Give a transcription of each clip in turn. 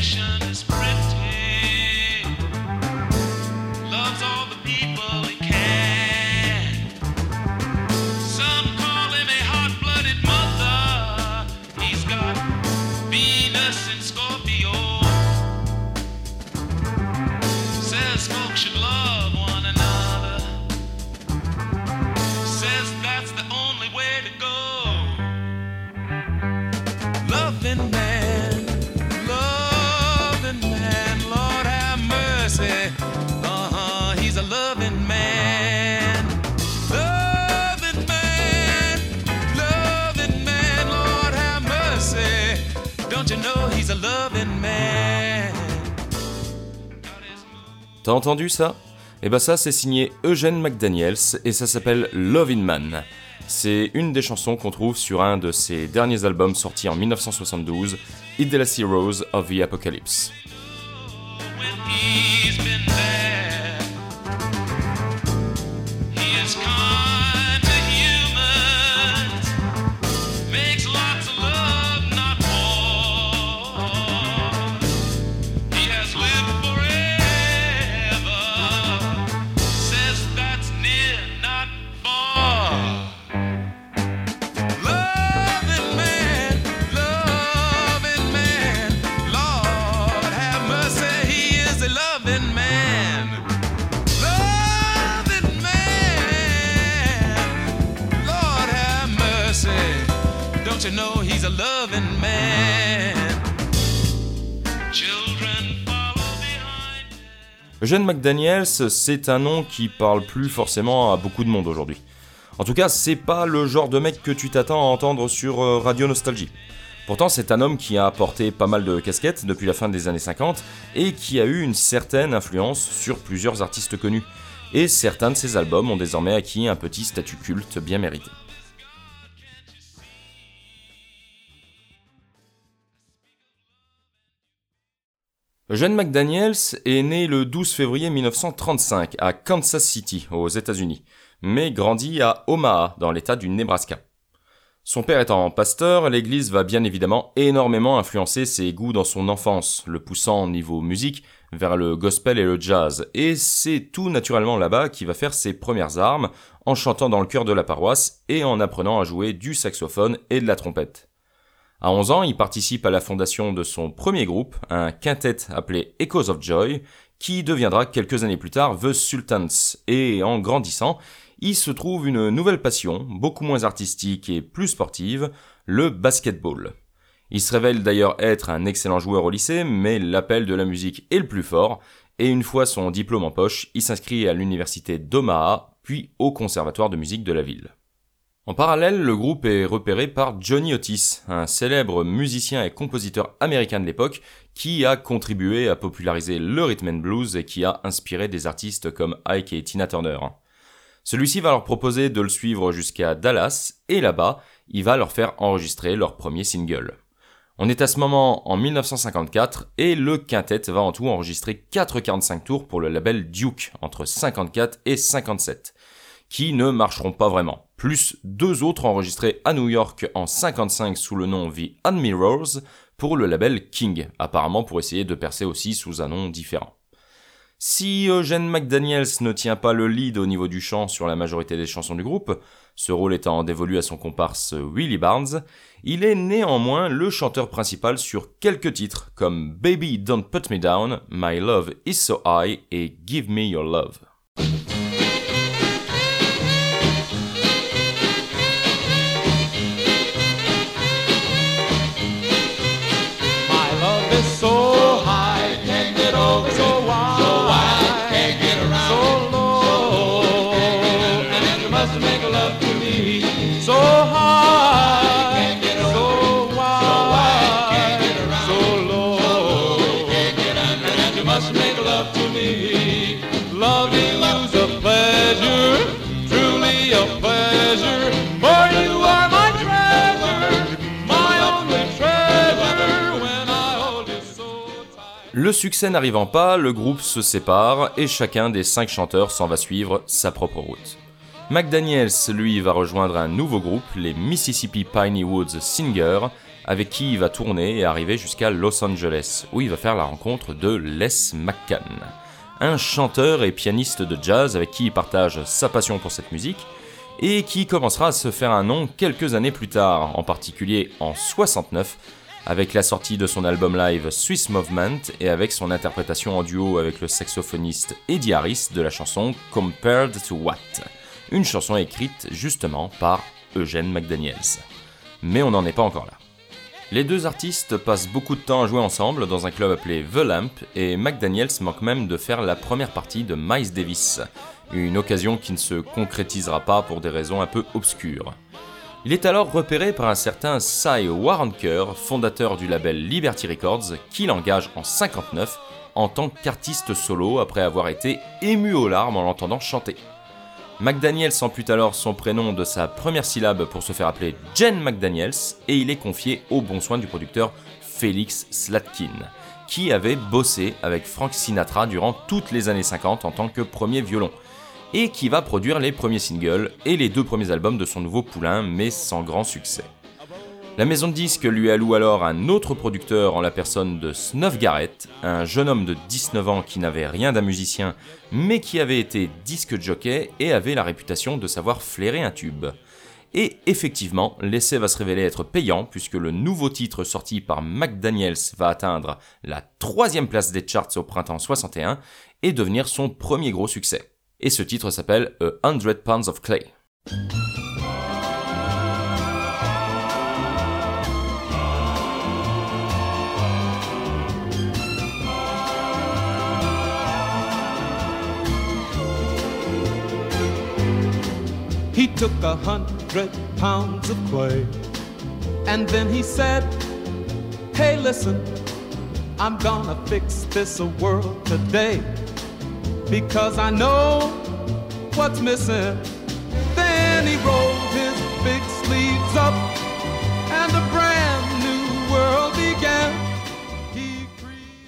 T'as ça Eh ben ça c'est signé Eugene McDaniels et ça s'appelle Lovin' Man. C'est une des chansons qu'on trouve sur un de ses derniers albums sortis en 1972, Idelacy Rose of the Apocalypse. Eugene McDaniels, c'est un nom qui parle plus forcément à beaucoup de monde aujourd'hui. En tout cas, c'est pas le genre de mec que tu t'attends à entendre sur euh, Radio Nostalgie. Pourtant, c'est un homme qui a apporté pas mal de casquettes depuis la fin des années 50 et qui a eu une certaine influence sur plusieurs artistes connus. Et certains de ses albums ont désormais acquis un petit statut culte bien mérité. Eugene McDaniels est né le 12 février 1935 à Kansas City, aux États-Unis, mais grandit à Omaha, dans l'état du Nebraska. Son père étant pasteur, l'église va bien évidemment énormément influencer ses goûts dans son enfance, le poussant niveau musique vers le gospel et le jazz, et c'est tout naturellement là-bas qu'il va faire ses premières armes, en chantant dans le chœur de la paroisse et en apprenant à jouer du saxophone et de la trompette. À 11 ans, il participe à la fondation de son premier groupe, un quintet appelé Echoes of Joy, qui deviendra quelques années plus tard The Sultans, et en grandissant, il se trouve une nouvelle passion, beaucoup moins artistique et plus sportive, le basketball. Il se révèle d'ailleurs être un excellent joueur au lycée, mais l'appel de la musique est le plus fort, et une fois son diplôme en poche, il s'inscrit à l'université d'Omaha, puis au conservatoire de musique de la ville. En parallèle, le groupe est repéré par Johnny Otis, un célèbre musicien et compositeur américain de l'époque qui a contribué à populariser le rhythm and blues et qui a inspiré des artistes comme Ike et Tina Turner. Celui-ci va leur proposer de le suivre jusqu'à Dallas et là-bas, il va leur faire enregistrer leur premier single. On est à ce moment en 1954 et le quintet va en tout enregistrer 4,45 tours pour le label Duke entre 54 et 57 qui ne marcheront pas vraiment. Plus deux autres enregistrés à New York en 55 sous le nom The Admirals, pour le label King, apparemment pour essayer de percer aussi sous un nom différent. Si Eugene McDaniels ne tient pas le lead au niveau du chant sur la majorité des chansons du groupe, ce rôle étant dévolu à son comparse Willie Barnes, il est néanmoins le chanteur principal sur quelques titres comme Baby Don't Put Me Down, My Love Is So High et Give Me Your Love. Le succès n'arrivant pas, le groupe se sépare et chacun des cinq chanteurs s'en va suivre sa propre route. McDaniels, lui, va rejoindre un nouveau groupe, les Mississippi Piney Woods Singers, avec qui il va tourner et arriver jusqu'à Los Angeles, où il va faire la rencontre de Les McCann, un chanteur et pianiste de jazz avec qui il partage sa passion pour cette musique, et qui commencera à se faire un nom quelques années plus tard, en particulier en 69, avec la sortie de son album live Swiss Movement et avec son interprétation en duo avec le saxophoniste Eddie Harris de la chanson Compared to What, une chanson écrite justement par Eugene McDaniels. Mais on n'en est pas encore là. Les deux artistes passent beaucoup de temps à jouer ensemble dans un club appelé The Lamp et McDaniels manque même de faire la première partie de Miles Davis, une occasion qui ne se concrétisera pas pour des raisons un peu obscures. Il est alors repéré par un certain Cy Waronker, fondateur du label Liberty Records, qui l'engage en 59 en tant qu'artiste solo après avoir été ému aux larmes en l'entendant chanter. McDaniels empute alors son prénom de sa première syllabe pour se faire appeler Jen McDaniels et il est confié au bon soin du producteur Felix Slatkin, qui avait bossé avec Frank Sinatra durant toutes les années 50 en tant que premier violon et qui va produire les premiers singles et les deux premiers albums de son nouveau poulain, mais sans grand succès. La maison de disques lui alloue alors un autre producteur en la personne de Snuff Garrett, un jeune homme de 19 ans qui n'avait rien d'un musicien, mais qui avait été disque jockey et avait la réputation de savoir flairer un tube. Et effectivement, l'essai va se révéler être payant puisque le nouveau titre sorti par McDaniels va atteindre la troisième place des charts au printemps 61 et devenir son premier gros succès et ce titre s'appelle A Hundred Pounds of Clay. He took a hundred pounds of clay and then he said, Hey, listen, I'm gonna fix this world today. Because I know what's missing. Then he rolled his big sleeves up and brand new world began.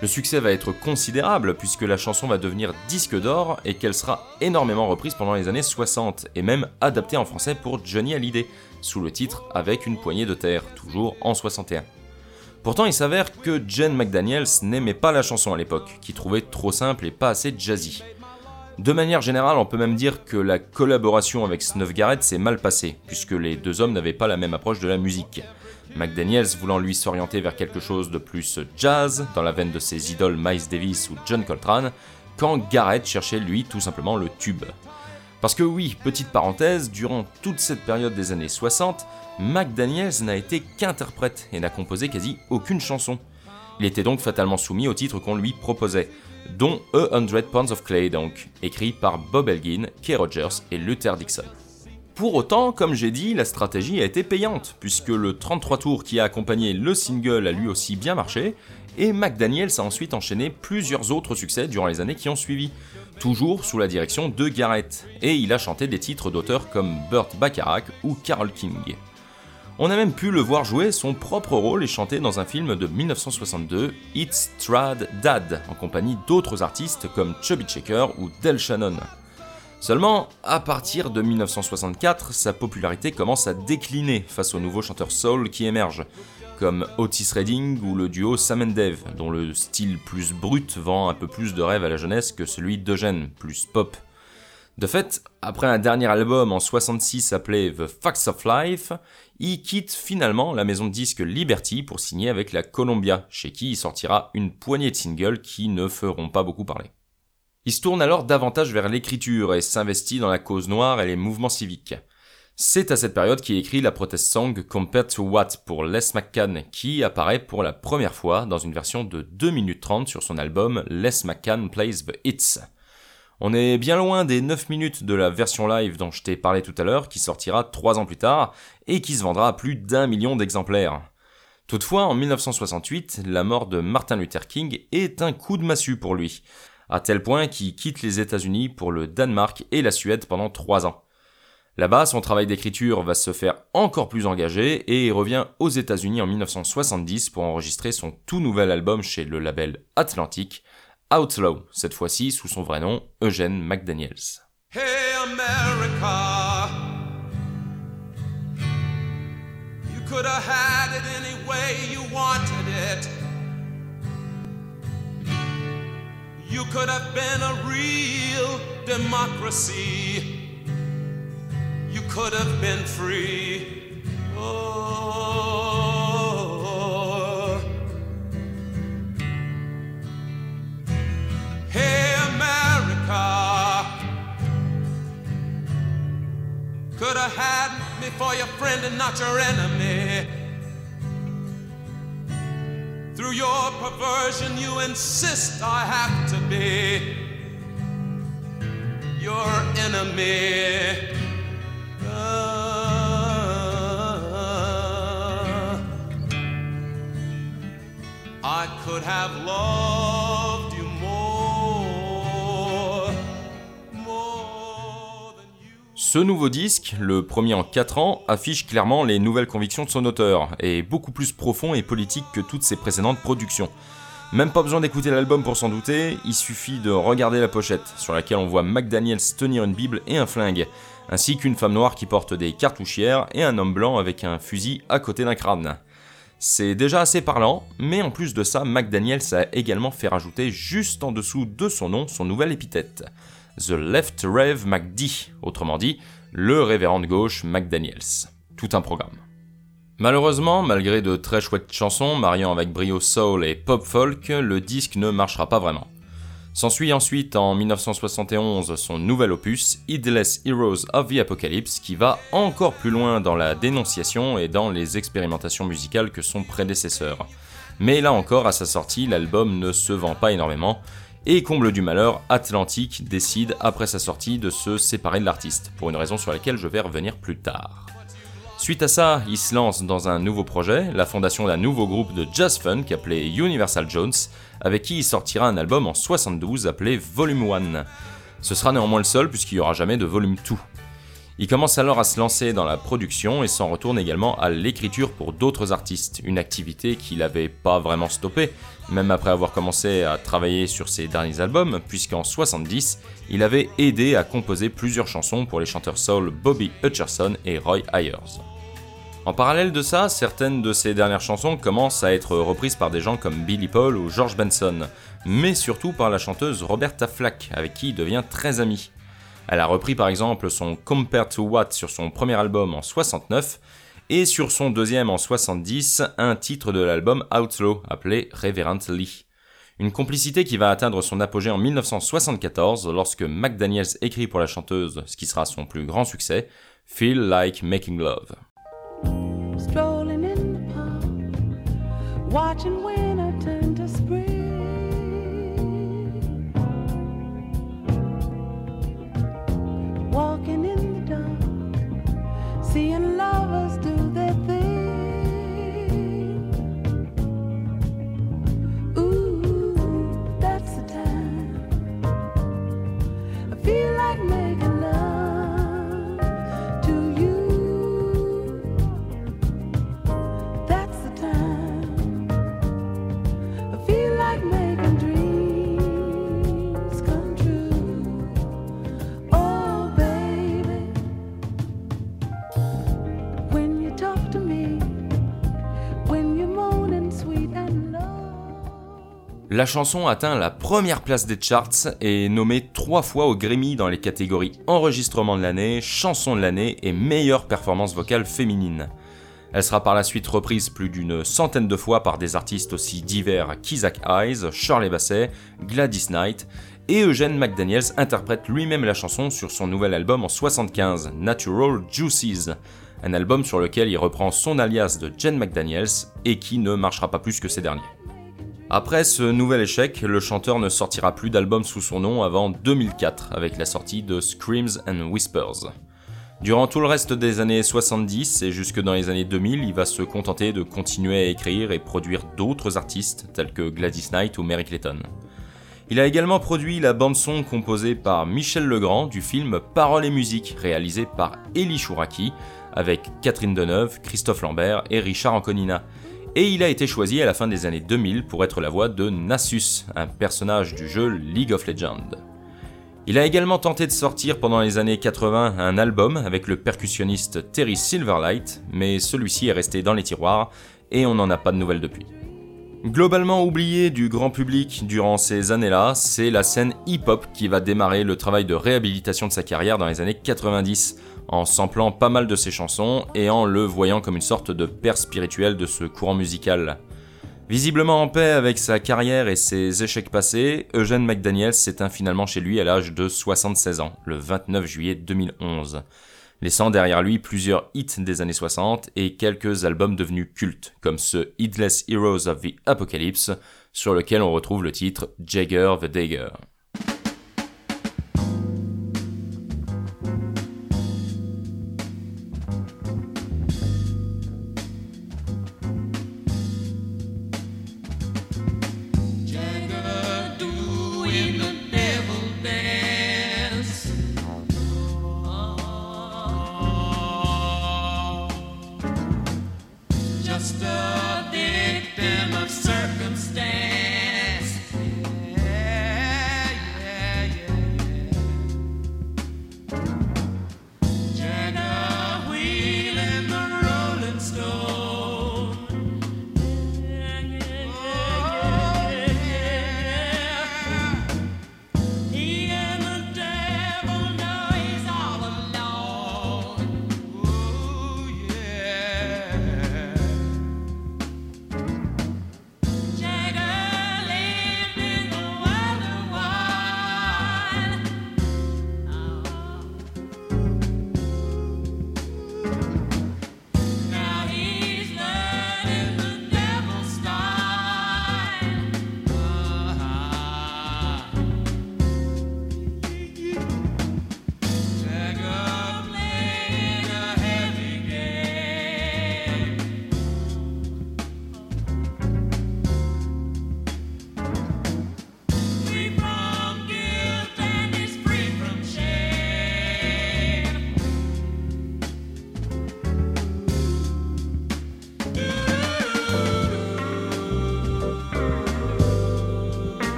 Le succès va être considérable puisque la chanson va devenir disque d'or et qu'elle sera énormément reprise pendant les années 60 et même adaptée en français pour Johnny Hallyday sous le titre Avec une poignée de terre, toujours en 61. Pourtant, il s'avère que Jen McDaniels n'aimait pas la chanson à l'époque, qui trouvait trop simple et pas assez jazzy. De manière générale, on peut même dire que la collaboration avec Snuff Garrett s'est mal passée, puisque les deux hommes n'avaient pas la même approche de la musique. McDaniels voulant lui s'orienter vers quelque chose de plus jazz, dans la veine de ses idoles Miles Davis ou John Coltrane, quand Garrett cherchait lui tout simplement le tube. Parce que oui, petite parenthèse, durant toute cette période des années 60, McDaniels n'a été qu'interprète et n'a composé quasi aucune chanson. Il était donc fatalement soumis au titre qu'on lui proposait, dont A Hundred Pounds of Clay donc, écrit par Bob Elgin, Kay Rogers et Luther Dixon. Pour autant, comme j'ai dit, la stratégie a été payante, puisque le 33 tours qui a accompagné le single a lui aussi bien marché, et McDaniels a ensuite enchaîné plusieurs autres succès durant les années qui ont suivi, toujours sous la direction de Garrett, et il a chanté des titres d'auteurs comme Burt Bacharach ou Carole King. On a même pu le voir jouer son propre rôle et chanter dans un film de 1962, It's Trad Dad, en compagnie d'autres artistes comme Chubby Checker ou Del Shannon. Seulement, à partir de 1964, sa popularité commence à décliner face aux nouveaux chanteurs soul qui émergent, comme Otis Redding ou le duo Sam and Dave, dont le style plus brut vend un peu plus de rêve à la jeunesse que celui d'Eugène, plus pop. De fait, après un dernier album en 66 appelé The Facts of Life, il quitte finalement la maison de disques Liberty pour signer avec la Columbia, chez qui il sortira une poignée de singles qui ne feront pas beaucoup parler. Il se tourne alors davantage vers l'écriture et s'investit dans la cause noire et les mouvements civiques. C'est à cette période qu'il écrit la protest song Compared to What pour Les McCann, qui apparaît pour la première fois dans une version de 2 minutes 30 sur son album Les McCann Plays the Hits. On est bien loin des 9 minutes de la version live dont je t'ai parlé tout à l'heure, qui sortira 3 ans plus tard et qui se vendra à plus d'un million d'exemplaires. Toutefois, en 1968, la mort de Martin Luther King est un coup de massue pour lui, à tel point qu'il quitte les États-Unis pour le Danemark et la Suède pendant 3 ans. Là-bas, son travail d'écriture va se faire encore plus engagé et il revient aux États-Unis en 1970 pour enregistrer son tout nouvel album chez le label Atlantic, Outlaw, cette fois-ci sous son vrai nom, Eugene McDaniels. You could have been a real democracy. You could have been free. Oh. Hey, America. Could have had me for your friend and not your enemy. Through your perversion, you insist I have to be your enemy. Ce nouveau disque, le premier en 4 ans, affiche clairement les nouvelles convictions de son auteur, et beaucoup plus profond et politique que toutes ses précédentes productions. Même pas besoin d'écouter l'album pour s'en douter, il suffit de regarder la pochette, sur laquelle on voit McDaniels tenir une bible et un flingue, ainsi qu'une femme noire qui porte des cartouchières et un homme blanc avec un fusil à côté d'un crâne. C'est déjà assez parlant, mais en plus de ça, McDaniels a également fait rajouter juste en dessous de son nom son nouvel épithète. The Left Rev McD, autrement dit, le révérend de gauche McDaniels. Tout un programme. Malheureusement, malgré de très chouettes chansons mariant avec brio soul et pop folk, le disque ne marchera pas vraiment. S'ensuit ensuite en 1971 son nouvel opus, Heedless Heroes of the Apocalypse, qui va encore plus loin dans la dénonciation et dans les expérimentations musicales que son prédécesseur. Mais là encore, à sa sortie, l'album ne se vend pas énormément, et comble du malheur, Atlantic décide après sa sortie de se séparer de l'artiste, pour une raison sur laquelle je vais revenir plus tard. Suite à ça, il se lance dans un nouveau projet, la fondation d'un nouveau groupe de jazz funk appelé Universal Jones, avec qui il sortira un album en 72 appelé Volume 1. Ce sera néanmoins le seul puisqu'il n'y aura jamais de Volume 2. Il commence alors à se lancer dans la production et s'en retourne également à l'écriture pour d'autres artistes, une activité qu'il n'avait pas vraiment stoppée, même après avoir commencé à travailler sur ses derniers albums, puisqu'en 70, il avait aidé à composer plusieurs chansons pour les chanteurs soul Bobby Hutcherson et Roy Ayers. En parallèle de ça, certaines de ses dernières chansons commencent à être reprises par des gens comme Billy Paul ou George Benson, mais surtout par la chanteuse Roberta Flack, avec qui il devient très ami. Elle a repris par exemple son Compared to What sur son premier album en 69, et sur son deuxième en 70, un titre de l'album Outlaw appelé Reverend Lee. Une complicité qui va atteindre son apogée en 1974 lorsque McDaniels écrit pour la chanteuse ce qui sera son plus grand succès, Feel Like Making Love. La chanson atteint la première place des charts et est nommée trois fois au Grammy dans les catégories enregistrement de l'année, chanson de l'année et meilleure performance vocale féminine. Elle sera par la suite reprise plus d'une centaine de fois par des artistes aussi divers qu'Isaac Hayes, Shirley Bassey, Gladys Knight, et Eugene McDaniels interprète lui-même la chanson sur son nouvel album en 75, Natural Juices, un album sur lequel il reprend son alias de Jen McDaniels et qui ne marchera pas plus que ces derniers. Après ce nouvel échec, le chanteur ne sortira plus d'album sous son nom avant 2004 avec la sortie de Screams and Whispers. Durant tout le reste des années 70 et jusque dans les années 2000, il va se contenter de continuer à écrire et produire d'autres artistes tels que Gladys Knight ou Mary Clayton. Il a également produit la bande-son composée par Michel Legrand du film Paroles et musique réalisé par Elie Chouraki avec Catherine Deneuve, Christophe Lambert et Richard Anconina, et il a été choisi à la fin des années 2000 pour être la voix de Nassus, un personnage du jeu League of Legends. Il a également tenté de sortir pendant les années 80 un album avec le percussionniste Terry Silverlight, mais celui-ci est resté dans les tiroirs et on n'en a pas de nouvelles depuis. Globalement oublié du grand public durant ces années-là, c'est la scène hip-hop qui va démarrer le travail de réhabilitation de sa carrière dans les années 90, en samplant pas mal de ses chansons et en le voyant comme une sorte de père spirituel de ce courant musical. Visiblement en paix avec sa carrière et ses échecs passés, Eugene McDaniels s'éteint finalement chez lui à l'âge de 76 ans, le 29 juillet 2011, laissant derrière lui plusieurs hits des années 60 et quelques albums devenus cultes, comme ce Heedless Heroes of the Apocalypse, sur lequel on retrouve le titre Jagger the Dagger.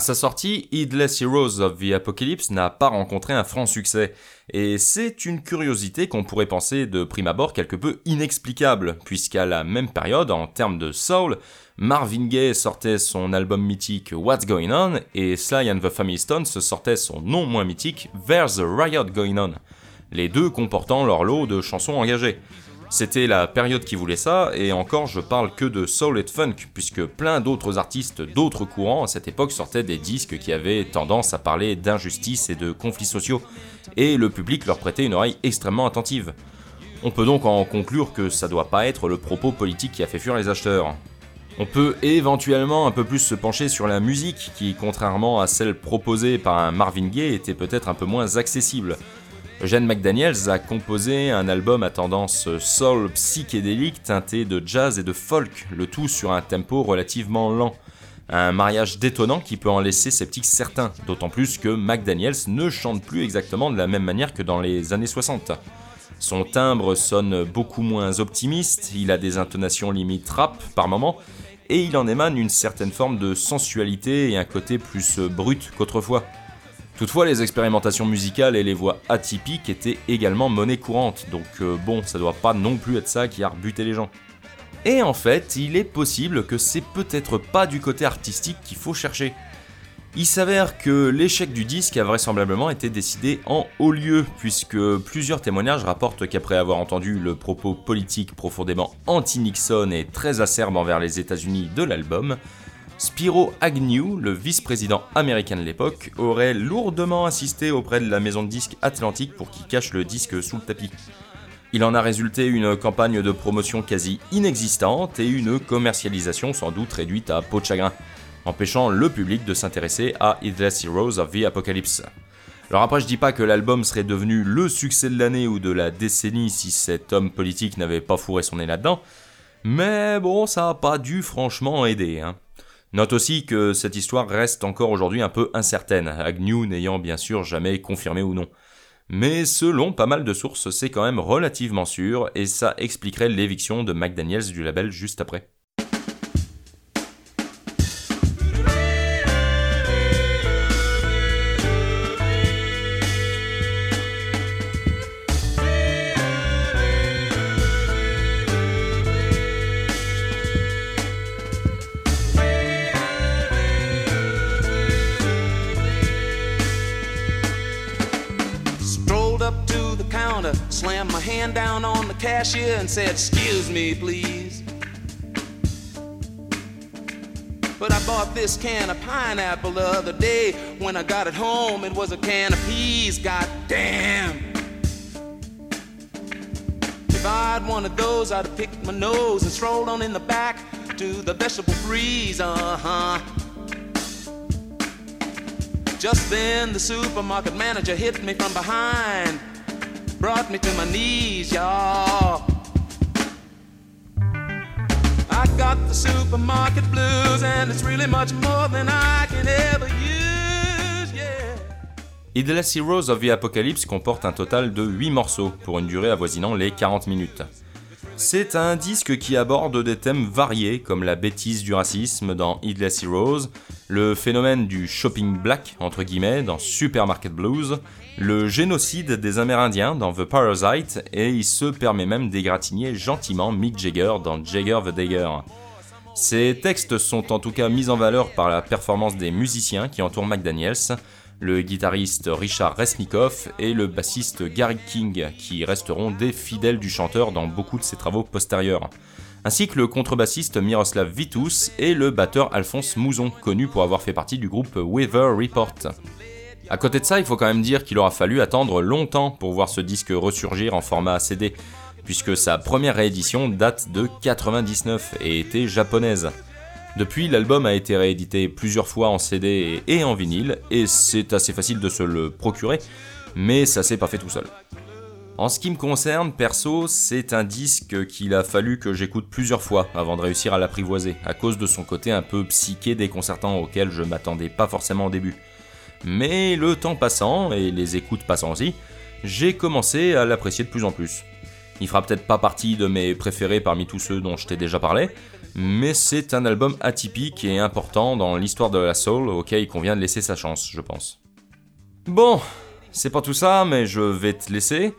À sa sortie, Heedless Heroes of the Apocalypse n'a pas rencontré un franc succès, et c'est une curiosité qu'on pourrait penser de prime abord quelque peu inexplicable, puisqu'à la même période, en termes de soul, Marvin Gaye sortait son album mythique What's Going On, et Sly and the Family Stone sortait son non moins mythique There's a Riot Going On, les deux comportant leur lot de chansons engagées. C'était la période qui voulait ça, et encore je parle que de soul et funk, puisque plein d'autres artistes d'autres courants à cette époque sortaient des disques qui avaient tendance à parler d'injustice et de conflits sociaux, et le public leur prêtait une oreille extrêmement attentive. On peut donc en conclure que ça doit pas être le propos politique qui a fait fuir les acheteurs. On peut éventuellement un peu plus se pencher sur la musique, qui, contrairement à celle proposée par un Marvin Gaye, était peut-être un peu moins accessible. Eugene McDaniels a composé un album à tendance soul psychédélique teinté de jazz et de folk, le tout sur un tempo relativement lent. Un mariage détonnant qui peut en laisser sceptique certains, d'autant plus que McDaniels ne chante plus exactement de la même manière que dans les années 60. Son timbre sonne beaucoup moins optimiste, il a des intonations limite rap par moments, et il en émane une certaine forme de sensualité et un côté plus brut qu'autrefois. Toutefois, les expérimentations musicales et les voix atypiques étaient également monnaie courante, donc euh, bon, ça doit pas non plus être ça qui a rebuté les gens. Et en fait, il est possible que c'est peut-être pas du côté artistique qu'il faut chercher. Il s'avère que l'échec du disque a vraisemblablement été décidé en haut lieu, puisque plusieurs témoignages rapportent qu'après avoir entendu le propos politique profondément anti-Nixon et très acerbe envers les États-Unis de l'album, Spiro Agnew, le vice-président américain de l'époque, aurait lourdement insisté auprès de la maison de disques Atlantique pour qu'il cache le disque sous le tapis. Il en a résulté une campagne de promotion quasi inexistante et une commercialisation sans doute réduite à peau de chagrin, empêchant le public de s'intéresser à Headless Heroes of the Apocalypse. Alors après, je dis pas que l'album serait devenu le succès de l'année ou de la décennie si cet homme politique n'avait pas fourré son nez là-dedans, mais bon, ça a pas dû franchement aider. Hein. Note aussi que cette histoire reste encore aujourd'hui un peu incertaine, Agnew n'ayant bien sûr jamais confirmé ou non. Mais selon pas mal de sources, c'est quand même relativement sûr, et ça expliquerait l'éviction de McDaniels du label juste après. Cashier and said, Excuse me, please. But I bought this can of pineapple the other day. When I got it home, it was a can of peas. God damn. If I'd wanted those, I'd have picked my nose and strolled on in the back to the vegetable freeze. Uh huh. Just then, the supermarket manager hit me from behind, brought me to my knees, y'all. I got the supermarket blues, and it's really much more than I can ever use, yeah. Idless Heroes of the Apocalypse comporte un total de 8 morceaux, pour une durée avoisinant les 40 minutes. C'est un disque qui aborde des thèmes variés comme la bêtise du racisme dans Headless Heroes, le phénomène du shopping black entre guillemets dans Supermarket Blues, le génocide des Amérindiens dans The Parasite et il se permet même d'égratigner gentiment Mick Jagger dans Jagger the Dagger. Ces textes sont en tout cas mis en valeur par la performance des musiciens qui entourent McDaniels, le guitariste Richard Resnikoff et le bassiste Gary King, qui resteront des fidèles du chanteur dans beaucoup de ses travaux postérieurs, ainsi que le contrebassiste Miroslav Vitus et le batteur Alphonse Mouzon, connu pour avoir fait partie du groupe Weather Report. À côté de ça, il faut quand même dire qu'il aura fallu attendre longtemps pour voir ce disque ressurgir en format CD, puisque sa première réédition date de 99 et était japonaise. Depuis, l'album a été réédité plusieurs fois en CD et en vinyle, et c'est assez facile de se le procurer, mais ça s'est pas fait tout seul. En ce qui me concerne, perso, c'est un disque qu'il a fallu que j'écoute plusieurs fois avant de réussir à l'apprivoiser, à cause de son côté un peu psyché déconcertant auquel je m'attendais pas forcément au début. Mais le temps passant, et les écoutes passant aussi, j'ai commencé à l'apprécier de plus en plus. Il fera peut-être pas partie de mes préférés parmi tous ceux dont je t'ai déjà parlé, mais c'est un album atypique et important dans l'histoire de la soul auquel il convient de laisser sa chance, je pense. Bon, c'est pas tout ça, mais je vais te laisser.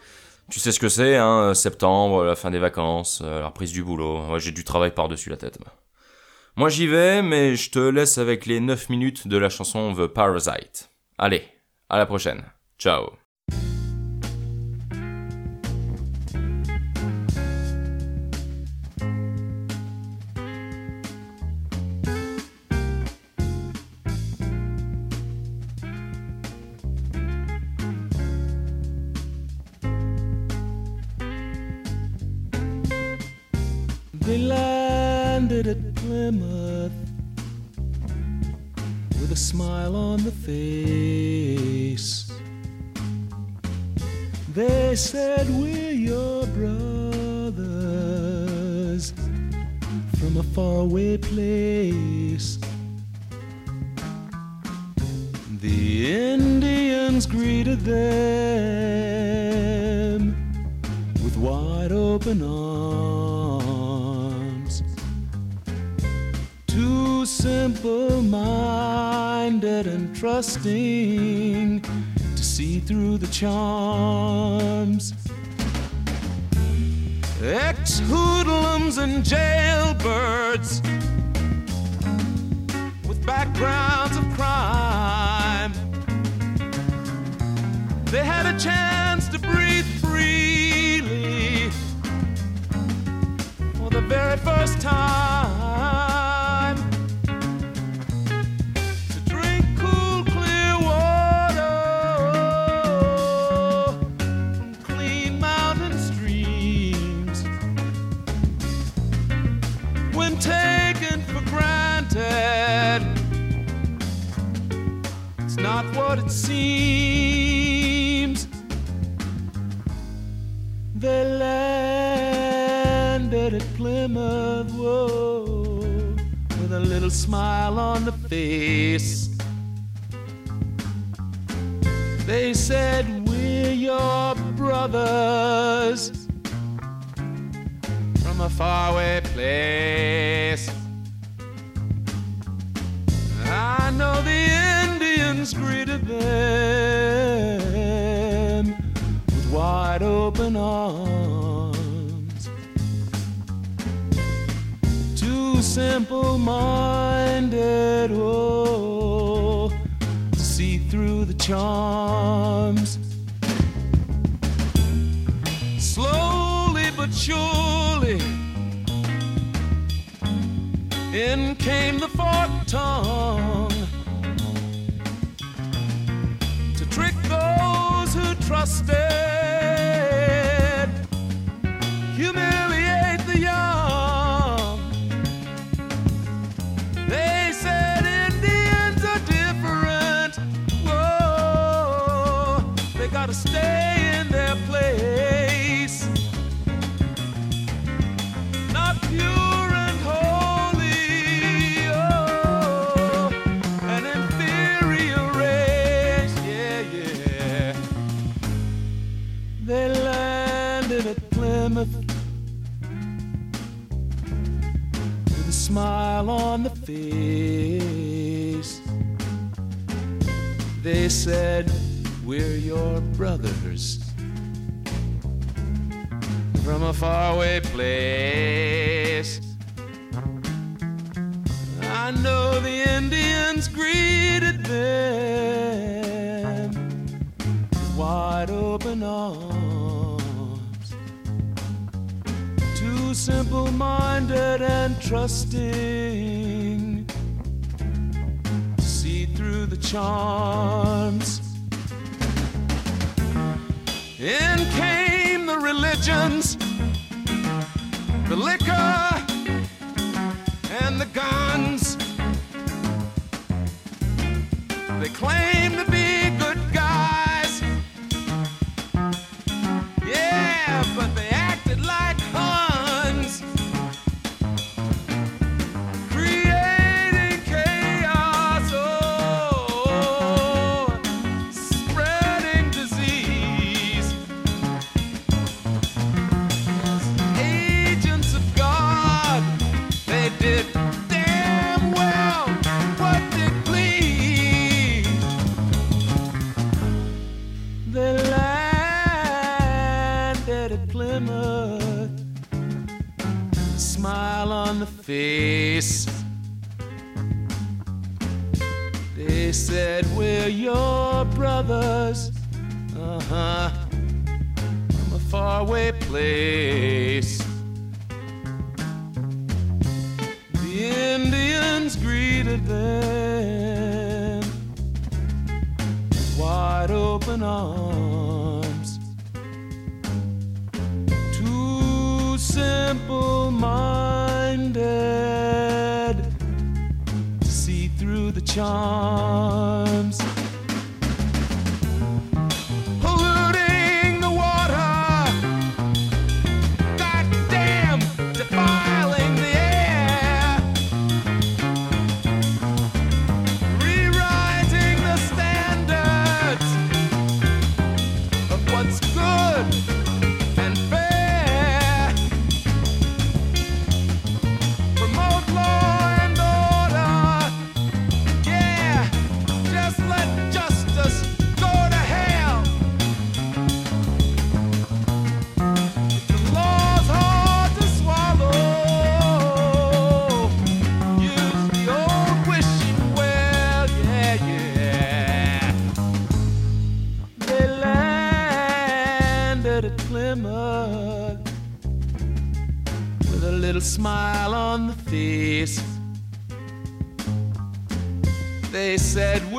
Tu sais ce que c'est, hein, septembre, la fin des vacances, euh, la reprise du boulot. J'ai du travail par-dessus la tête. Moi j'y vais, mais je te laisse avec les 9 minutes de la chanson The Parasite. Allez, à la prochaine. Ciao. They landed at Plymouth with a smile on the face. They said, We're your brothers from a faraway place. The Indians greeted them with wide open arms. Simple minded and trusting to see through the charms. Ex hoodlums and jailbirds with backgrounds of crime. They had a chance to breathe freely for the very first time. surely. In came the forked tongue to trick those who trusted. the face. They said, We're your brothers from a faraway place. I know the Indians greeted them with wide open arms. simple minded and trusting. See through the charms. In came the religions, the liquor, and the guns. They claim. They said, We're your brothers. Uh huh. From a faraway place. The Indians greeted them with wide open arms. Two simple minds charm. face. They said,